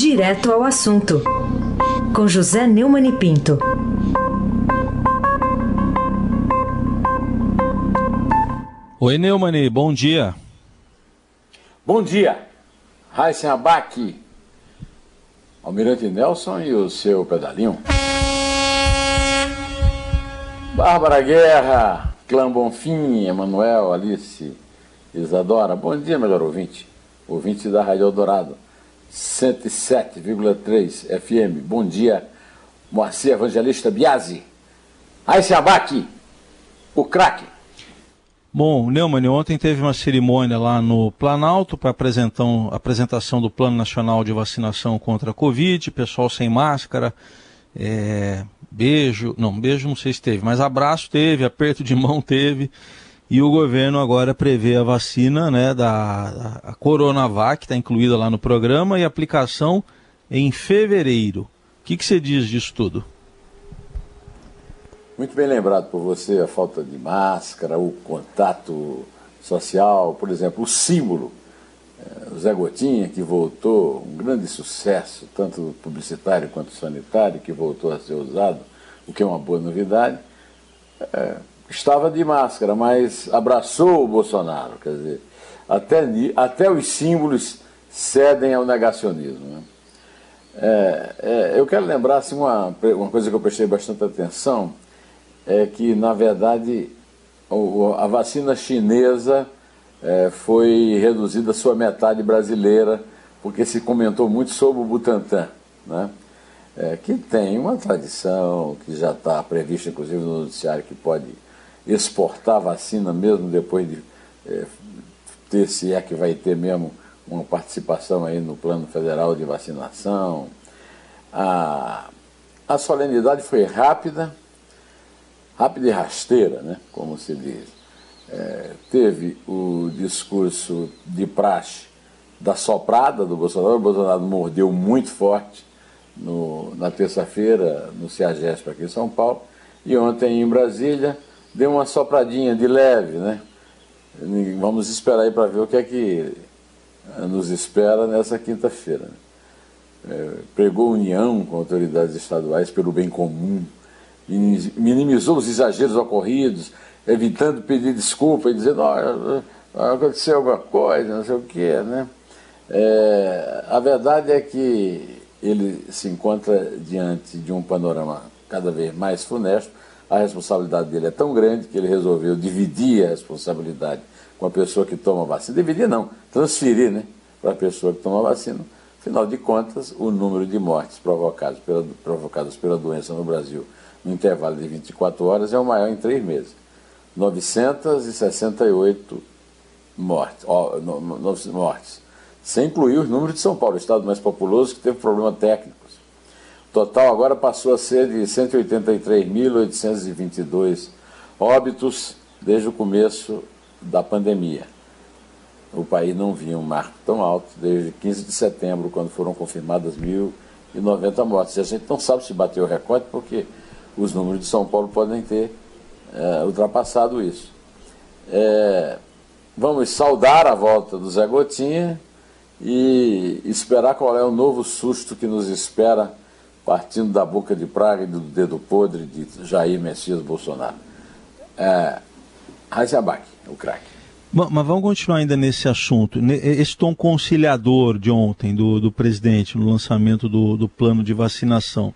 Direto ao assunto, com José Neumann e Pinto. Oi, Neumani, bom dia. Bom dia, Raíssen Abac, Almirante Nelson e o seu pedalinho. Bárbara Guerra, Clã Bonfim, Emanuel, Alice, Isadora. Bom dia, melhor ouvinte. Ouvinte da Rádio Eldorado, 107,3 FM. Bom dia, Moacir Evangelista Biasi. Raíssen Abac, o craque. Bom, Neumann, ontem teve uma cerimônia lá no Planalto para apresentação do Plano Nacional de Vacinação contra a Covid, pessoal sem máscara, é, beijo, não, beijo não sei se teve, mas abraço teve, aperto de mão teve, e o governo agora prevê a vacina né, da a Coronavac, está incluída lá no programa, e aplicação em fevereiro. O que, que você diz disso tudo? Muito bem lembrado por você a falta de máscara, o contato social, por exemplo, o símbolo. O Zé Gotinha, que voltou, um grande sucesso, tanto publicitário quanto sanitário, que voltou a ser usado, o que é uma boa novidade, é, estava de máscara, mas abraçou o Bolsonaro. Quer dizer, até, até os símbolos cedem ao negacionismo. Né? É, é, eu quero lembrar assim, uma, uma coisa que eu prestei bastante atenção é que, na verdade, a vacina chinesa é, foi reduzida a sua metade brasileira, porque se comentou muito sobre o Butantan, né? É, que tem uma tradição, que já está prevista, inclusive, no noticiário, que pode exportar vacina mesmo depois de é, ter, se é que vai ter mesmo uma participação aí no plano federal de vacinação. A, a solenidade foi rápida, rápida e rasteira, né, como se diz. É, teve o discurso de praxe da soprada do Bolsonaro, o Bolsonaro mordeu muito forte no, na terça-feira no CEAGESP aqui em São Paulo, e ontem em Brasília deu uma sopradinha de leve, né? Vamos esperar aí para ver o que é que nos espera nessa quinta-feira. Né? É, pregou união com autoridades estaduais pelo bem comum, minimizou os exageros ocorridos, evitando pedir desculpa e dizendo, oh, aconteceu alguma coisa, não sei o quê, né? É, a verdade é que ele se encontra diante de um panorama cada vez mais funesto, a responsabilidade dele é tão grande que ele resolveu dividir a responsabilidade com a pessoa que toma a vacina. Dividir não, transferir né, para a pessoa que toma a vacina. Afinal de contas, o número de mortes provocadas pela, provocadas pela doença no Brasil no intervalo de 24 horas é o maior em três meses. 968 mortes, ó, no, no, mortes. Sem incluir os números de São Paulo, o estado mais populoso que teve problemas técnicos. Total agora passou a ser de 183.822 óbitos desde o começo da pandemia. O país não via um marco tão alto desde 15 de setembro, quando foram confirmadas 1.090 mortes. E a gente não sabe se bateu o recorde, porque os números de São Paulo podem ter é, ultrapassado isso. É, vamos saudar a volta do Zé Gotinha e esperar qual é o novo susto que nos espera partindo da boca de praga e do dedo podre de Jair Messias Bolsonaro. É, Raziabac, o craque. Mas vamos continuar ainda nesse assunto. Esse tom conciliador de ontem do, do presidente no lançamento do, do plano de vacinação.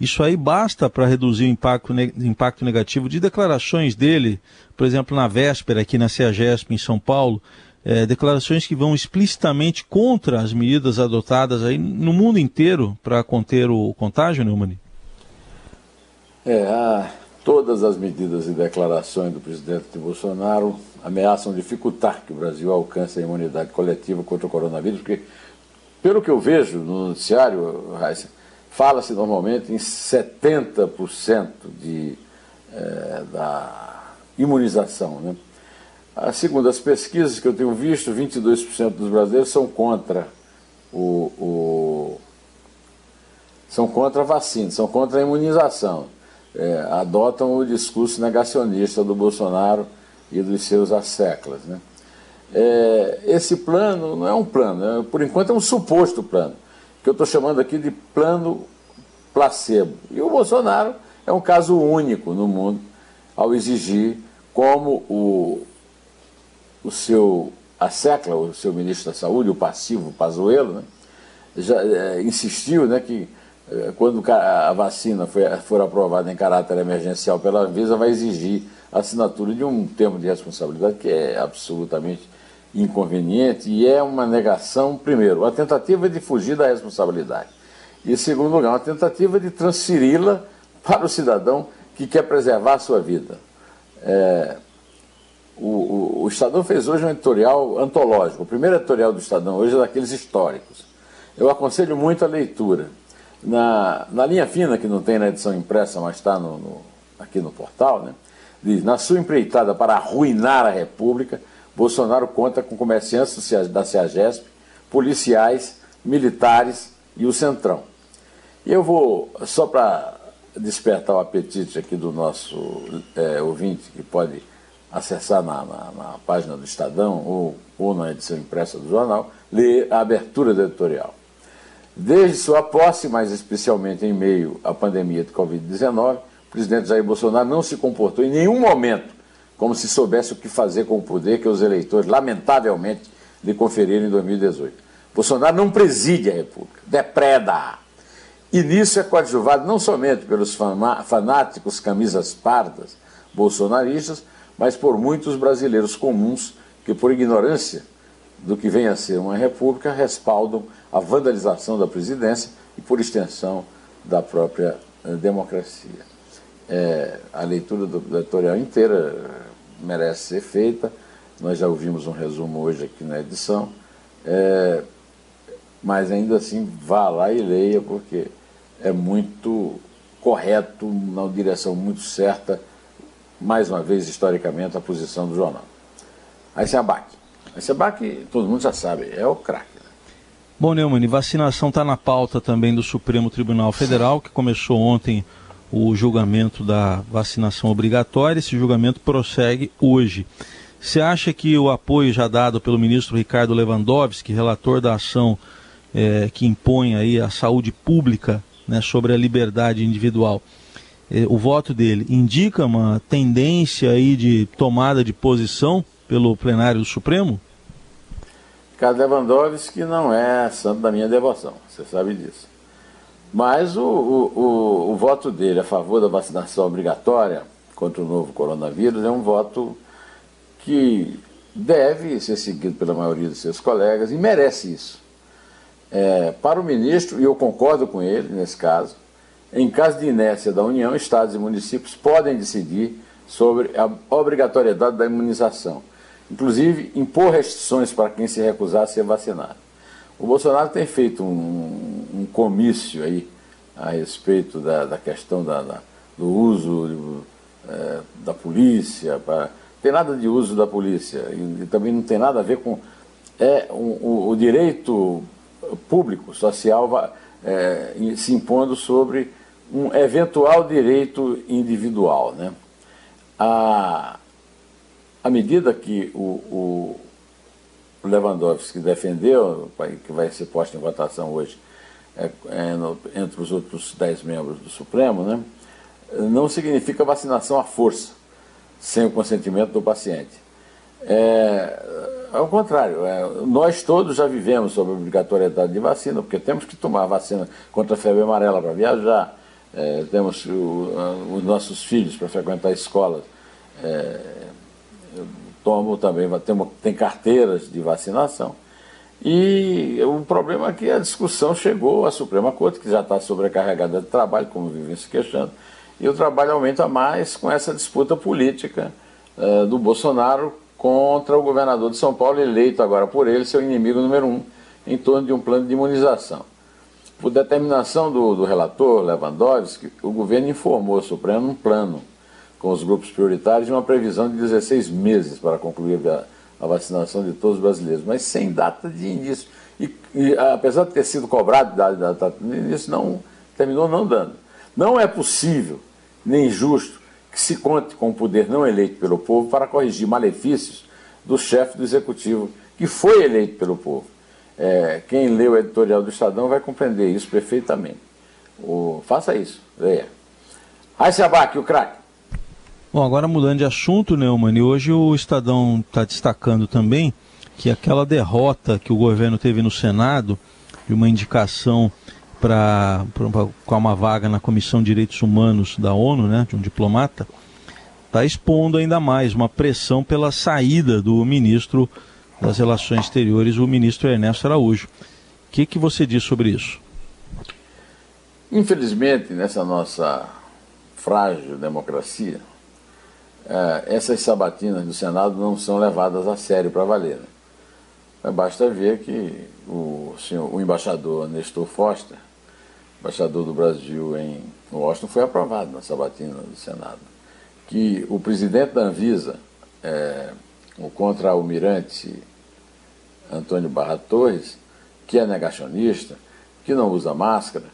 Isso aí basta para reduzir o impacto, impacto negativo de declarações dele, por exemplo, na véspera aqui na CEAGESP em São Paulo, é, declarações que vão explicitamente contra as medidas adotadas aí no mundo inteiro para conter o contágio, Neumann? É, a, todas as medidas e declarações do presidente Bolsonaro ameaçam dificultar que o Brasil alcance a imunidade coletiva contra o coronavírus, porque, pelo que eu vejo no noticiário, Fala-se normalmente em 70% de, é, da imunização. Né? Segundo as pesquisas que eu tenho visto, 22% dos brasileiros são contra o, o, são contra a vacina, são contra a imunização. É, adotam o discurso negacionista do Bolsonaro e dos seus asseclas. Né? É, esse plano não é um plano, é, por enquanto é um suposto plano que eu estou chamando aqui de plano placebo. E o Bolsonaro é um caso único no mundo ao exigir, como o, o seu a SECLA, o seu ministro da Saúde, o passivo Pazuello, né, já é, insistiu né, que é, quando a vacina foi, for aprovada em caráter emergencial pela Anvisa, vai exigir a assinatura de um termo de responsabilidade que é absolutamente inconveniente e é uma negação, primeiro, uma tentativa de fugir da responsabilidade e, em segundo lugar, uma tentativa de transferi-la para o cidadão que quer preservar a sua vida. É, o, o, Estadão fez hoje um editorial antológico. O primeiro editorial do Estadão hoje é daqueles históricos. Eu aconselho muito a leitura. Na, na linha fina, que não tem na edição impressa, mas está no, no, aqui no portal, né, diz: Na sua empreitada para arruinar a República, Bolsonaro conta com comerciantes da CEAGESP, policiais, militares e o Centrão. E eu vou, só para despertar o apetite aqui do nosso é, ouvinte, que pode acessar na, na, na, página do Estadão ou, ou na edição impressa do jornal, ler a abertura do editorial. Desde sua posse, mas especialmente em meio à pandemia de Covid-19, o presidente Jair Bolsonaro não se comportou em nenhum momento como se soubesse o que fazer com o poder que os eleitores, lamentavelmente, lhe conferiram em 2018. Bolsonaro não preside a República, depreda-a. E nisso é coadjuvado não somente pelos fanáticos camisas pardas bolsonaristas, mas por muitos brasileiros comuns que, por ignorância do que vem a ser uma república, respaldam a vandalização da presidência e, por extensão, da própria eh, democracia. É, a leitura do editorial inteira merece ser feita, nós já ouvimos um resumo hoje aqui na edição, é, mas ainda assim vá lá e leia, porque é muito correto, na direção muito certa mais uma vez, historicamente, a posição do jornal. A SEABAC. A SEABAC, todo mundo já sabe, é o craque. Né? Bom, Neumann, vacinação está na pauta também do Supremo Tribunal Federal, que começou ontem o julgamento da vacinação obrigatória. Esse julgamento prossegue hoje. Você acha que o apoio já dado pelo ministro Ricardo Lewandowski, relator da ação é, que impõe aí a saúde pública né, sobre a liberdade individual, o voto dele indica uma tendência aí de tomada de posição pelo plenário do Supremo? Ricardo Lewandowski não é santo da minha devoção, você sabe disso. Mas o, o, o, o voto dele a favor da vacinação obrigatória contra o novo coronavírus é um voto que deve ser seguido pela maioria dos seus colegas e merece isso. É, para o ministro, e eu concordo com ele nesse caso, em caso de inércia da União, estados e municípios podem decidir sobre a obrigatoriedade da imunização, inclusive impor restrições para quem se recusar a ser vacinado. O Bolsonaro tem feito um, um comício aí a respeito da, da questão da, da, do uso é, da polícia, para, tem nada de uso da polícia e, e, também não tem nada a ver com é, um, o, o direito público, social, é, se impondo sobre um eventual direito individual. Né? A, a medida que o, o Lewandowski defendeu, que vai ser posta em votação hoje, é, é no, entre os outros dez membros do Supremo, né, não significa vacinação à força, sem o consentimento do paciente. É, ao contrário, é, nós todos já vivemos sobre a obrigatoriedade de vacina, porque temos que tomar vacina contra a febre amarela para viajar, é, temos o, os nossos filhos para frequentar escolas, é, tomo também, tem, tem carteiras de vacinação. E o problema é que a discussão chegou à Suprema Corte, que já está sobrecarregada de trabalho, como vivem se queixando, e o trabalho aumenta mais com essa disputa política é, do Bolsonaro contra o governador de São Paulo, eleito agora por ele, seu inimigo número um, em torno de um plano de imunização. Por determinação do, do relator Lewandowski, o governo informou ao Supremo um plano com os grupos prioritários de uma previsão de 16 meses para concluir a, a vacinação de todos os brasileiros, mas sem data de início. E, e apesar de ter sido cobrado da data de início, não, terminou não dando. Não é possível, nem justo, que se conte com o poder não eleito pelo povo para corrigir malefícios do chefe do executivo, que foi eleito pelo povo. É, quem lê o editorial do Estadão vai compreender isso perfeitamente. O, faça isso, leia. Aí se abaque o craque. Bom, agora mudando de assunto, Neumann, e hoje o Estadão está destacando também que aquela derrota que o governo teve no Senado, de uma indicação para uma vaga na Comissão de Direitos Humanos da ONU, né, de um diplomata, está expondo ainda mais uma pressão pela saída do ministro das Relações Exteriores, o ministro Ernesto Araújo. O que, que você diz sobre isso? Infelizmente, nessa nossa frágil democracia, é, essas sabatinas do Senado não são levadas a sério para valer. Né? Basta ver que o, senhor, o embaixador Nestor Foster, embaixador do Brasil em Washington, foi aprovado na sabatina do Senado. Que o presidente da Anvisa, é, o contra-almirante Antônio Barra Torres, que é negacionista, que não usa máscara,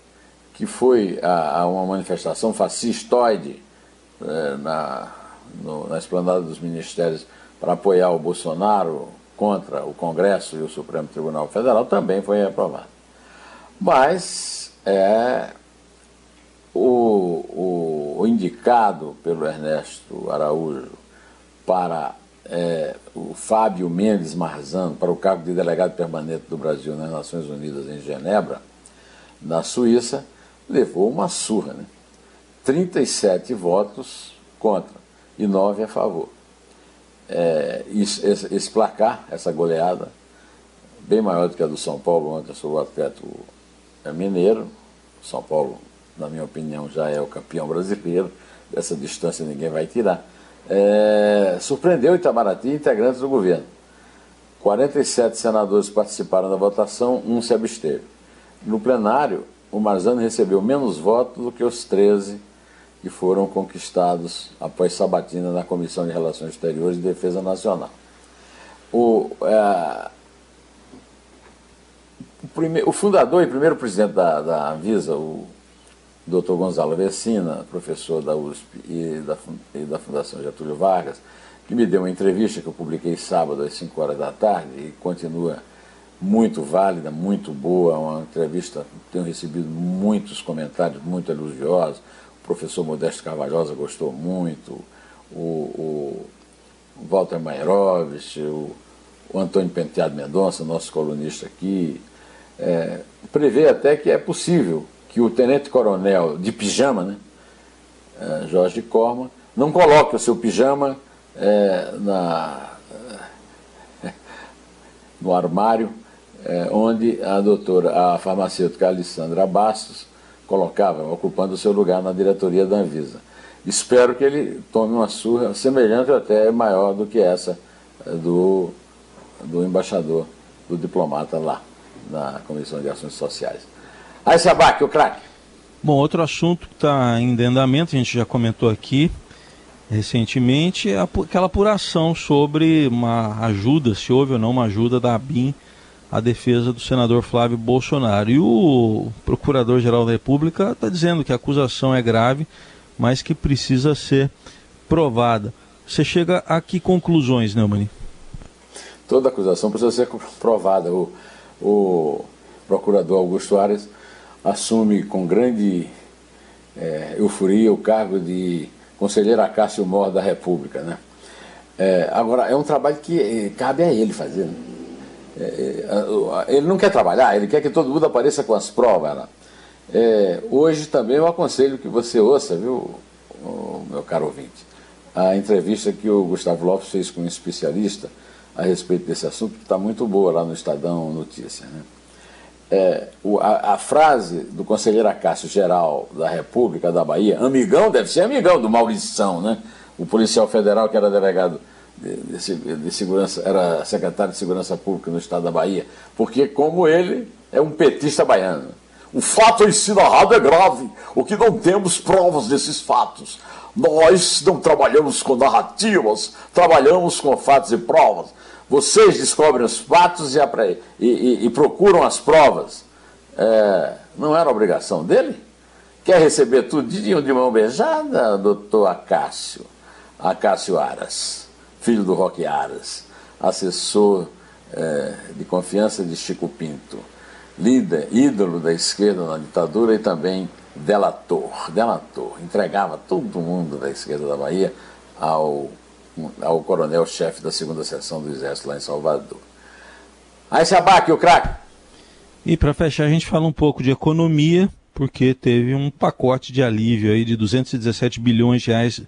que foi a, a uma manifestação fascistoide é, na, no, na esplanada dos ministérios para apoiar o Bolsonaro contra o Congresso e o Supremo Tribunal Federal, também foi aprovado. Mas é, o, o, o indicado pelo Ernesto Araújo para é, o Fábio Mendes Marzano para o cargo de delegado permanente do Brasil nas Nações Unidas em Genebra, na Suíça, levou uma surra. Né? 37 votos contra e 9 a favor. É, esse, esse, placar, essa goleada, bem maior do que a do São Paulo ontem sobre o Atlético Mineiro. São Paulo, na minha opinião, já é o campeão brasileiro. Dessa distância ninguém vai tirar. É, surpreendeu Itamaraty integrantes do governo. 47 senadores participaram da votação, um se absteve. No plenário, o Marzano recebeu menos votos do que os 13 que foram conquistados após sabatina na Comissão de Relações Exteriores e Defesa Nacional. O, é, o, prime, o, fundador e primeiro presidente da, da Anvisa, o Dr. Gonzalo Vecina, professor da USP e da, e da Fundação Getúlio Vargas, que me deu uma entrevista que eu publiquei sábado às 5 horas da tarde e continua muito válida, muito boa, uma entrevista, tenho recebido muitos comentários muito elogiosos, o professor Modesto Carvalhosa gostou muito, o, o Walter Mairovich, o, o, Antônio Penteado Mendonça, nosso colunista aqui, é, prevê até que é possível que o tenente-coronel de pijama, né, é, Jorge Corma, não coloque o seu pijama é, na, no armário é, onde a doutora, a farmacêutica Alessandra Bastos, colocava, ocupando o seu lugar na diretoria da Anvisa. Espero que ele tome uma surra semelhante ou até maior do que essa eh, do, do embaixador, do diplomata lá, na Comissão de Ações Sociais. Aí, Sabac, o craque. Bom, outro assunto que está em andamento, a gente já comentou aqui recentemente, é aquela apuração sobre uma ajuda, se houve ou não uma ajuda da ABIN a defesa do senador Flávio Bolsonaro. E o Procurador-Geral da República está dizendo que a acusação é grave, mas que precisa ser provada. Você chega a que conclusões, Neumann? Toda acusação precisa ser provada. O, o procurador Augusto Ares assume com grande é, euforia o cargo de conselheiro Acácio Mor da República. Né? É, agora, é um trabalho que é, cabe a ele fazer. Né? É, é, ele não quer trabalhar, ele quer que todo mundo apareça com as provas. Né? É, hoje também eu aconselho que você ouça, viu, meu caro ouvinte, a entrevista que o Gustavo Lopes fez com um especialista a respeito desse assunto, que está muito boa lá no Estadão Notícia. Né? É, a, a, frase do conselheiro Acácio Geral da República da Bahia, amigão, deve ser amigão do Maurição, né? o policial federal que era delegado de, de, de, segurança, era secretário de Segurança Pública no estado da Bahia, porque como ele é um petista baiano. O fato em si narrado é grave, o que não temos provas desses fatos. Nós não trabalhamos com narrativas, trabalhamos com fatos e provas. Vocês descobrem os fatos e, e, e, e procuram as provas. É, não era obrigação dele? Quer receber tudo de mão beijada, doutor Acácio? Acácio Aras filho do Roque Aras, assessor é, de confiança de Chico Pinto, líder, ídolo da esquerda na ditadura e também delator, delator, entregava todo mundo da esquerda da Bahia ao, ao coronel-chefe da segunda seção do Exército lá em Salvador. Aí se abaque o craque. E para fechar, a gente fala um pouco de economia, porque teve um pacote de alívio aí de 217 bilhões de reais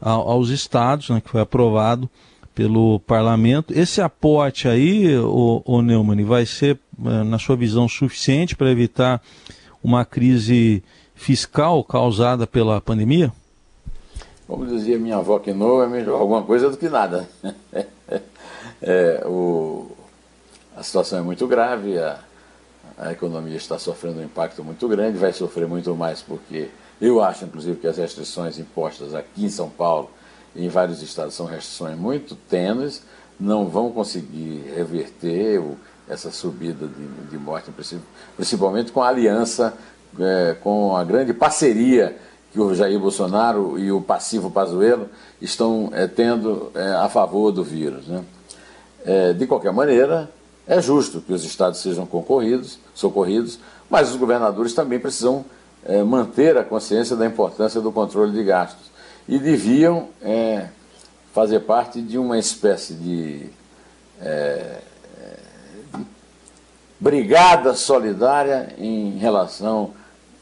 aos estados, né, que foi aprovado pelo parlamento. Esse aporte aí, o, o Neumann, vai ser, eh, na sua visão, suficiente para evitar uma crise fiscal causada pela pandemia? Como dizia minha avó que não é melhor alguma coisa do que nada. é, o, a situação é muito grave, a, a economia está sofrendo um impacto muito grande, vai sofrer muito mais porque eu acho, inclusive, que as restrições impostas aqui em São Paulo e em vários estados são restrições muito tênues, não vão conseguir reverter o, essa subida de, de morte, principalmente com a aliança, é, com a grande parceria que o Jair Bolsonaro e o passivo Pazuello estão é, tendo é, a favor do vírus. Né? É, de qualquer maneira, é justo que os estados sejam concorridos, socorridos, mas os governadores também precisam manter a consciência da importância do controle de gastos e deviam fazer parte de uma espécie de, de brigada solidária em relação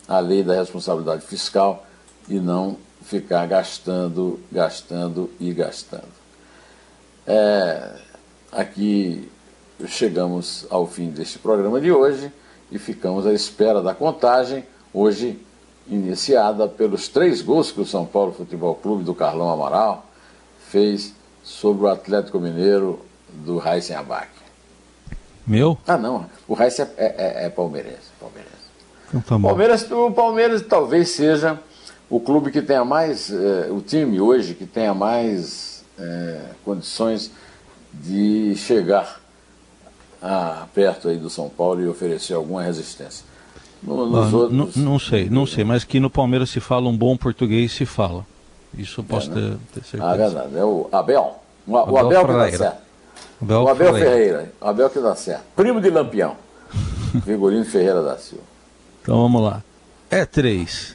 à lei da responsabilidade fiscal e não ficar gastando, gastando e gastando. É, aqui chegamos ao fim deste programa de hoje e ficamos à espera da contagem, hoje iniciada pelos três gols que o São Paulo Futebol Clube do Carlão Amaral fez sobre o Atlético Mineiro do Raíssen Abac. Meu? Ah, não. O Raíssen é, é, é, palmeirense. palmeirense. Então, tá. Palmeiras, o Palmeiras talvez seja o clube que tenha mais, eh, o time hoje que tenha mais eh, condições de chegar a, perto aí do São Paulo e oferecer alguma resistência. No, ah, outros... não, sei, não sei, mas que no Palmeiras se fala um bom português, se fala. Isso eu posso é, né? ter, ter, certeza. Ah, é verdade. É o Abel. O, Abel, o Abel que dá certo. Abel o Abel Ferreira. Ferreira. O Abel que dá certo. Primo de Lampião. Figurino Ferreira da Silva. Então vamos lá. É três.